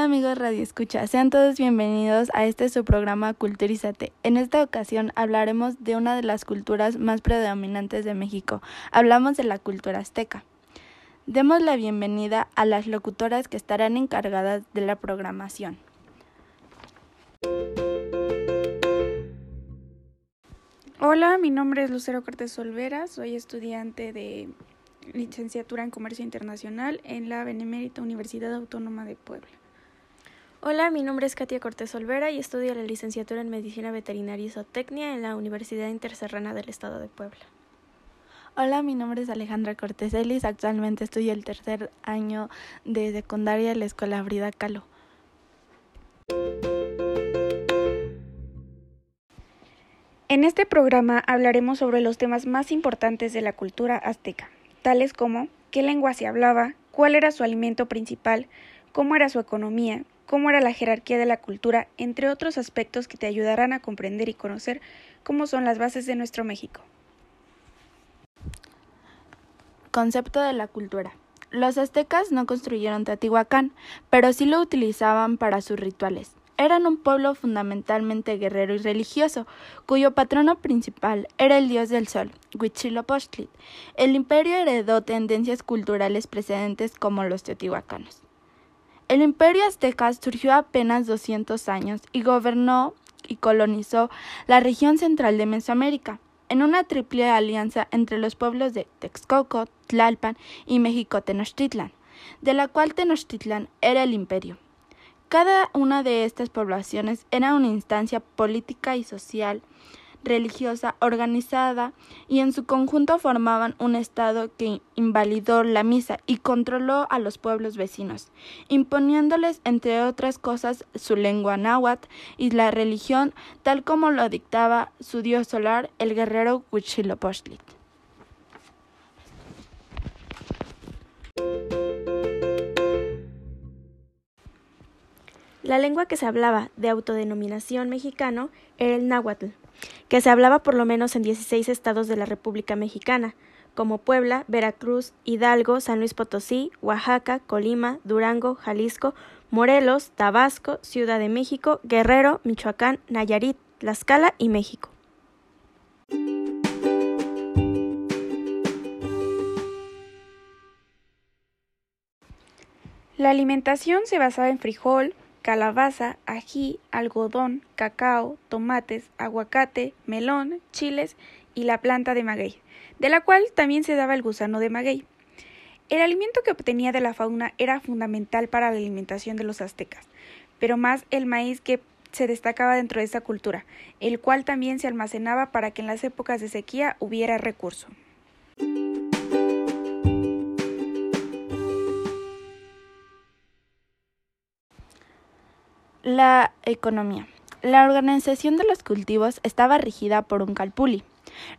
Hola amigos Radio Escucha, sean todos bienvenidos a este su programa Culturízate. En esta ocasión hablaremos de una de las culturas más predominantes de México. Hablamos de la cultura azteca. Demos la bienvenida a las locutoras que estarán encargadas de la programación. Hola, mi nombre es Lucero Cortés Olvera, soy estudiante de licenciatura en Comercio Internacional en la Benemérita Universidad Autónoma de Puebla. Hola, mi nombre es Katia Cortés Olvera y estudio la licenciatura en Medicina Veterinaria y Zootecnia en la Universidad Interserrana del Estado de Puebla. Hola, mi nombre es Alejandra Cortés Ellis. Actualmente estudio el tercer año de secundaria en la Escuela Frida Kahlo. En este programa hablaremos sobre los temas más importantes de la cultura azteca, tales como qué lengua se hablaba, cuál era su alimento principal, cómo era su economía, cómo era la jerarquía de la cultura, entre otros aspectos que te ayudarán a comprender y conocer cómo son las bases de nuestro México. Concepto de la cultura. Los aztecas no construyeron Teotihuacán, pero sí lo utilizaban para sus rituales. Eran un pueblo fundamentalmente guerrero y religioso, cuyo patrono principal era el dios del sol, Huitzilopochtli. El imperio heredó tendencias culturales precedentes como los teotihuacanos. El imperio azteca surgió apenas 200 años y gobernó y colonizó la región central de Mesoamérica, en una triple alianza entre los pueblos de Texcoco, Tlalpan y México Tenochtitlan, de la cual Tenochtitlan era el imperio. Cada una de estas poblaciones era una instancia política y social religiosa organizada y en su conjunto formaban un Estado que invalidó la misa y controló a los pueblos vecinos, imponiéndoles, entre otras cosas, su lengua náhuatl y la religión tal como lo dictaba su dios solar, el guerrero Huitzilopochtli. La lengua que se hablaba de autodenominación mexicano era el náhuatl, que se hablaba por lo menos en 16 estados de la República Mexicana, como Puebla, Veracruz, Hidalgo, San Luis Potosí, Oaxaca, Colima, Durango, Jalisco, Morelos, Tabasco, Ciudad de México, Guerrero, Michoacán, Nayarit, Tlaxcala y México. La alimentación se basaba en frijol, calabaza, ají, algodón, cacao, tomates, aguacate, melón, chiles y la planta de maguey, de la cual también se daba el gusano de maguey. El alimento que obtenía de la fauna era fundamental para la alimentación de los aztecas, pero más el maíz que se destacaba dentro de esta cultura, el cual también se almacenaba para que en las épocas de sequía hubiera recurso. La economía. La organización de los cultivos estaba regida por un calpuli.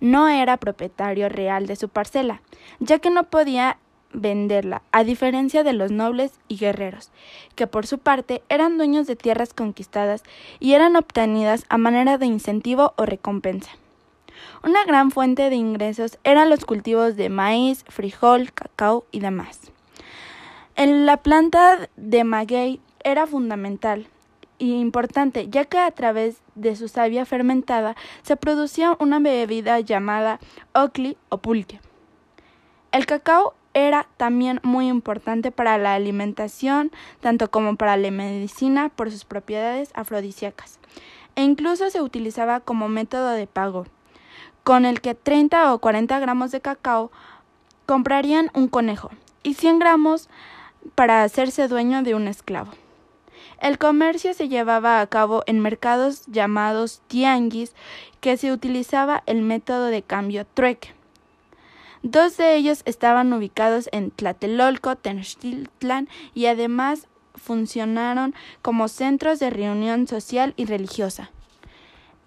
No era propietario real de su parcela, ya que no podía venderla, a diferencia de los nobles y guerreros, que por su parte eran dueños de tierras conquistadas y eran obtenidas a manera de incentivo o recompensa. Una gran fuente de ingresos eran los cultivos de maíz, frijol, cacao y demás. En la planta de maguey era fundamental, importante, ya que a través de su savia fermentada se producía una bebida llamada ocli o pulque. El cacao era también muy importante para la alimentación, tanto como para la medicina por sus propiedades afrodisíacas, e incluso se utilizaba como método de pago, con el que 30 o 40 gramos de cacao comprarían un conejo y 100 gramos para hacerse dueño de un esclavo. El comercio se llevaba a cabo en mercados llamados tianguis, que se utilizaba el método de cambio trueque. Dos de ellos estaban ubicados en Tlatelolco, Tenochtitlan y además funcionaron como centros de reunión social y religiosa.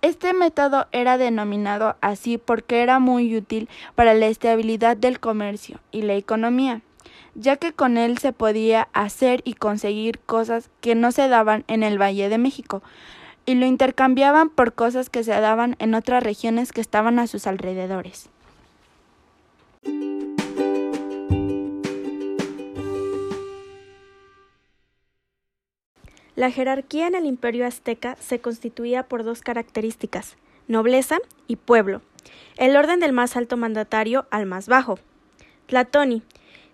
Este método era denominado así porque era muy útil para la estabilidad del comercio y la economía ya que con él se podía hacer y conseguir cosas que no se daban en el Valle de México, y lo intercambiaban por cosas que se daban en otras regiones que estaban a sus alrededores. La jerarquía en el imperio azteca se constituía por dos características, nobleza y pueblo, el orden del más alto mandatario al más bajo. Tlatoni,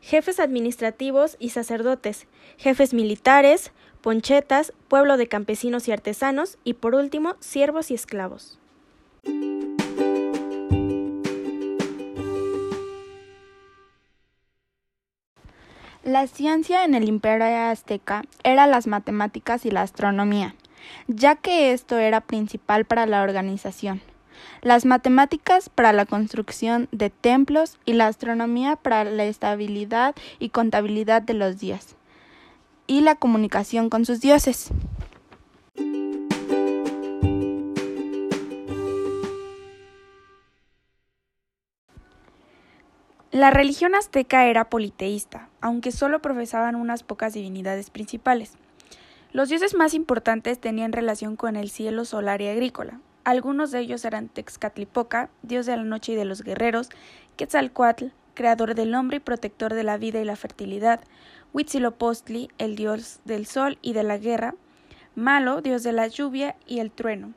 jefes administrativos y sacerdotes, jefes militares, ponchetas, pueblo de campesinos y artesanos y por último siervos y esclavos. La ciencia en el imperio azteca era las matemáticas y la astronomía, ya que esto era principal para la organización. Las matemáticas para la construcción de templos y la astronomía para la estabilidad y contabilidad de los días y la comunicación con sus dioses. La religión azteca era politeísta, aunque solo profesaban unas pocas divinidades principales. Los dioses más importantes tenían relación con el cielo solar y agrícola. Algunos de ellos eran Texcatlipoca, dios de la noche y de los guerreros, Quetzalcoatl, creador del hombre y protector de la vida y la fertilidad, Huitzilopochtli, el dios del sol y de la guerra, Malo, dios de la lluvia y el trueno,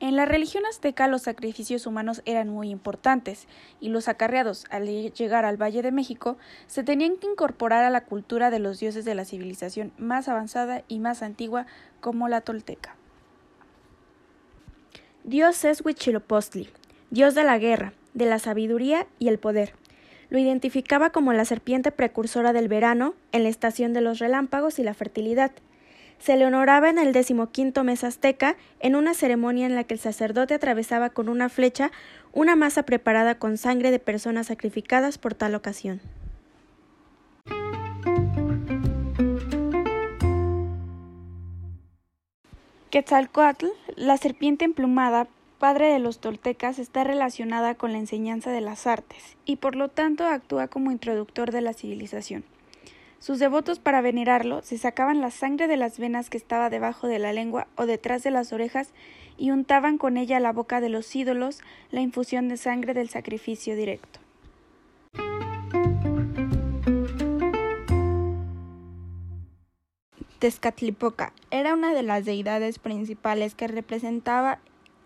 en la religión azteca los sacrificios humanos eran muy importantes y los acarreados al llegar al Valle de México se tenían que incorporar a la cultura de los dioses de la civilización más avanzada y más antigua como la tolteca. Dios es Huitzilopochtli, dios de la guerra, de la sabiduría y el poder. Lo identificaba como la serpiente precursora del verano en la estación de los relámpagos y la fertilidad se le honoraba en el decimoquinto mes azteca en una ceremonia en la que el sacerdote atravesaba con una flecha una masa preparada con sangre de personas sacrificadas por tal ocasión. Quetzalcoatl, la serpiente emplumada, padre de los toltecas, está relacionada con la enseñanza de las artes y por lo tanto actúa como introductor de la civilización. Sus devotos para venerarlo se sacaban la sangre de las venas que estaba debajo de la lengua o detrás de las orejas y untaban con ella la boca de los ídolos la infusión de sangre del sacrificio directo. Tezcatlipoca era una de las deidades principales que representaba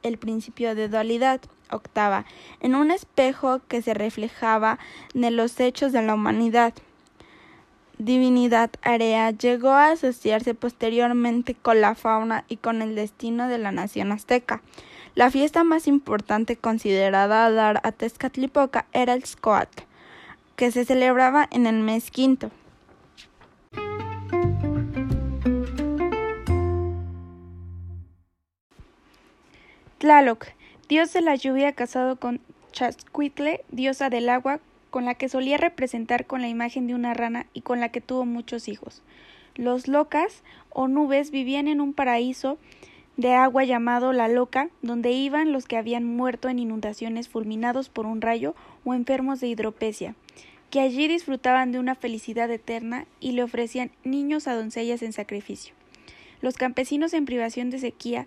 el principio de dualidad, octava, en un espejo que se reflejaba en los hechos de la humanidad divinidad Area llegó a asociarse posteriormente con la fauna y con el destino de la nación azteca. La fiesta más importante considerada a dar a Tezcatlipoca era el Scoatl, que se celebraba en el mes quinto. Tlaloc, dios de la lluvia casado con Chascuitle, diosa del agua, con la que solía representar con la imagen de una rana y con la que tuvo muchos hijos. Los locas o nubes vivían en un paraíso de agua llamado la loca, donde iban los que habían muerto en inundaciones fulminados por un rayo o enfermos de hidropesia, que allí disfrutaban de una felicidad eterna y le ofrecían niños a doncellas en sacrificio. Los campesinos en privación de sequía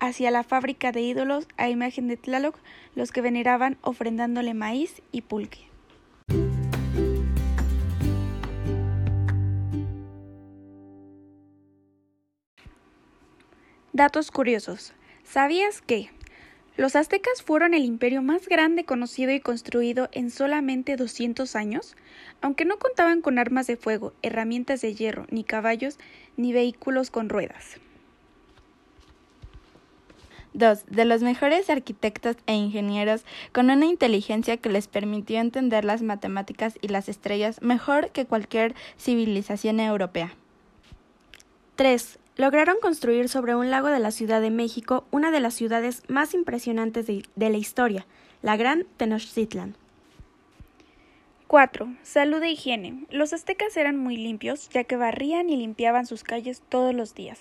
hacia la fábrica de ídolos a imagen de Tlaloc, los que veneraban ofrendándole maíz y pulque. Datos curiosos. ¿Sabías que los aztecas fueron el imperio más grande conocido y construido en solamente 200 años? Aunque no contaban con armas de fuego, herramientas de hierro, ni caballos, ni vehículos con ruedas. 2. De los mejores arquitectos e ingenieros con una inteligencia que les permitió entender las matemáticas y las estrellas mejor que cualquier civilización europea. 3 lograron construir sobre un lago de la Ciudad de México una de las ciudades más impresionantes de, la historia, la Gran Tenochtitlan. 4. Salud e higiene. Los aztecas eran muy limpios, ya que barrían y limpiaban sus calles todos los días.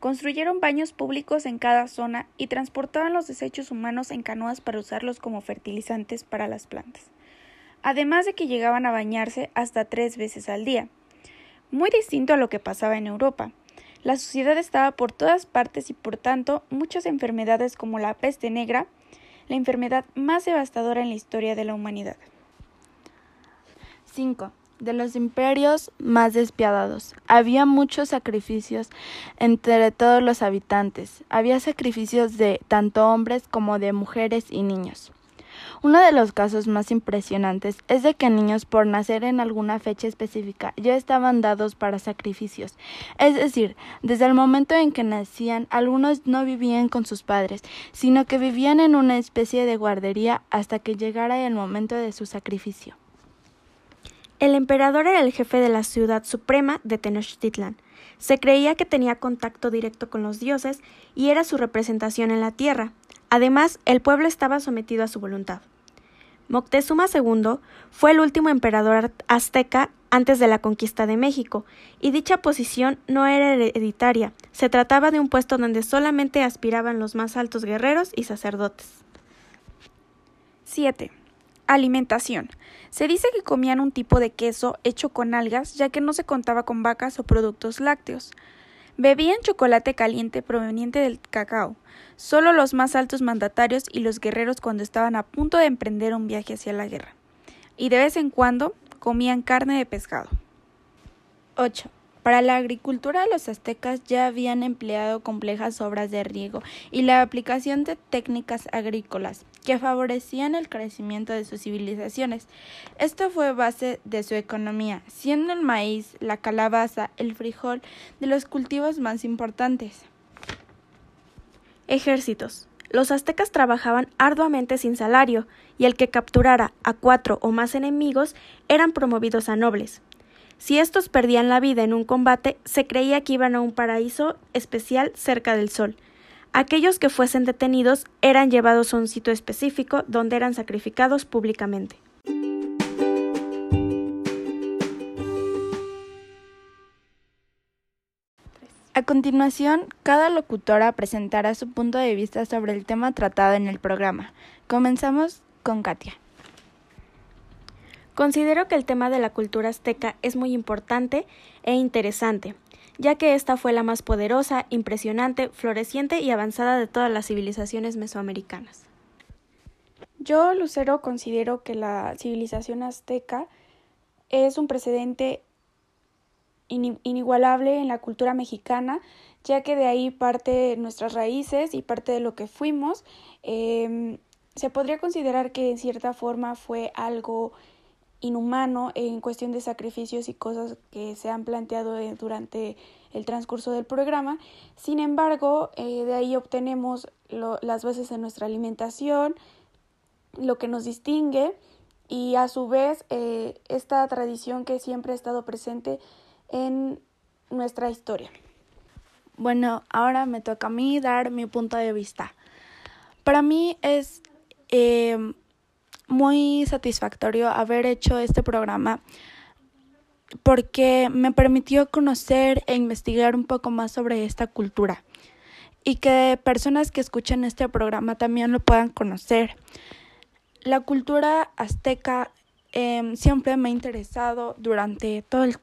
Construyeron baños públicos en cada zona y transportaban los desechos humanos en canoas para usarlos como fertilizantes para las plantas. Además de que llegaban a bañarse hasta tres veces al día. Muy distinto a lo que pasaba en Europa. La suciedad estaba por todas partes y por tanto muchas enfermedades como la peste negra, la enfermedad más devastadora en la historia de la humanidad. 5. De los imperios más despiadados. Había muchos sacrificios entre todos los habitantes. Había sacrificios de tanto hombres como de mujeres y niños. Uno de los casos más impresionantes es de que niños por nacer en alguna fecha específica ya estaban dados para sacrificios. Es decir, desde el momento en que nacían, algunos no vivían con sus padres, sino que vivían en una especie de guardería hasta que llegara el momento de su sacrificio. El emperador era el jefe de la ciudad suprema de Tenochtitlan. Se creía que tenía contacto directo con los dioses y era su representación en la tierra. Además, el pueblo estaba sometido a su voluntad. Moctezuma II fue el último emperador azteca antes de la conquista de México, y dicha posición no era hereditaria, se trataba de un puesto donde solamente aspiraban los más altos guerreros y sacerdotes. 7. Alimentación. Se dice que comían un tipo de queso hecho con algas, ya que no se contaba con vacas o productos lácteos. Bebían chocolate caliente proveniente del cacao, solo los más altos mandatarios y los guerreros cuando estaban a punto de emprender un viaje hacia la guerra. Y de vez en cuando comían carne de pescado. 8. Para la agricultura los aztecas ya habían empleado complejas obras de riego y la aplicación de técnicas agrícolas que favorecían el crecimiento de sus civilizaciones. Esto fue base de su economía, siendo el maíz, la calabaza, el frijol de los cultivos más importantes. Ejércitos. Los aztecas trabajaban arduamente sin salario, y el que capturara a cuatro o más enemigos eran promovidos a nobles. Si estos perdían la vida en un combate, se creía que iban a un paraíso especial cerca del sol. Aquellos que fuesen detenidos eran llevados a un sitio específico donde eran sacrificados públicamente. A continuación, cada locutora presentará su punto de vista sobre el tema tratado en el programa. Comenzamos con Katia. Considero que el tema de la cultura azteca es muy importante e interesante, ya que esta fue la más poderosa, impresionante, floreciente y avanzada de todas las civilizaciones mesoamericanas. Yo, Lucero, considero que la civilización azteca es un precedente inigualable en la cultura mexicana, ya que de ahí parte nuestras raíces y parte de lo que fuimos. Em, se podría considerar que en cierta forma fue algo inhumano en cuestión de sacrificios y cosas que se han planteado eh, durante el transcurso del programa. Sin embargo, eh, de ahí obtenemos las bases de nuestra alimentación, lo que nos distingue y a su vez eh, esta tradición que siempre ha estado presente en nuestra historia. Bueno, ahora me toca a mí dar mi punto de vista. Para mí es muy satisfactorio haber hecho este programa porque me permitió conocer e investigar un poco más sobre esta cultura y que personas que escuchen este programa también lo puedan conocer. La cultura azteca em, siempre me ha interesado durante todo el,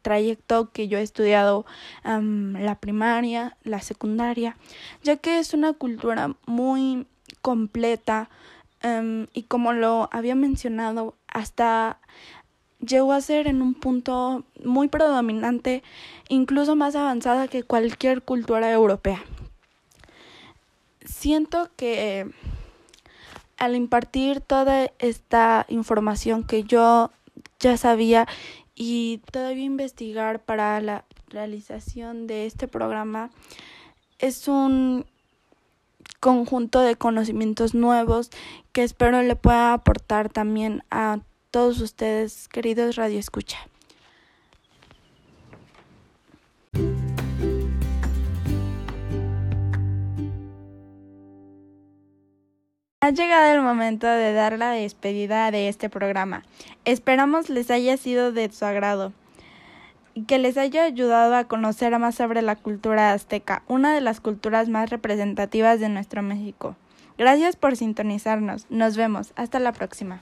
trayecto que yo he estudiado la primaria, la secundaria, ya que es una cultura muy completa, Em, y como lo había mencionado, hasta llegó a ser en un punto muy predominante, incluso más avanzada que cualquier cultura europea. Siento que al impartir toda esta información que yo ya sabía y todavía investigar para la realización de este programa, es un conjunto de conocimientos nuevos que espero le pueda aportar también a todos ustedes, queridos Radio Escucha. Ha llegado el momento de dar la despedida de este programa. Esperamos les haya sido de su agrado que les haya ayudado a conocer más sobre la cultura azteca, una de las culturas más representativas de nuestro México. Gracias por sintonizarnos. Nos vemos. Hasta la próxima.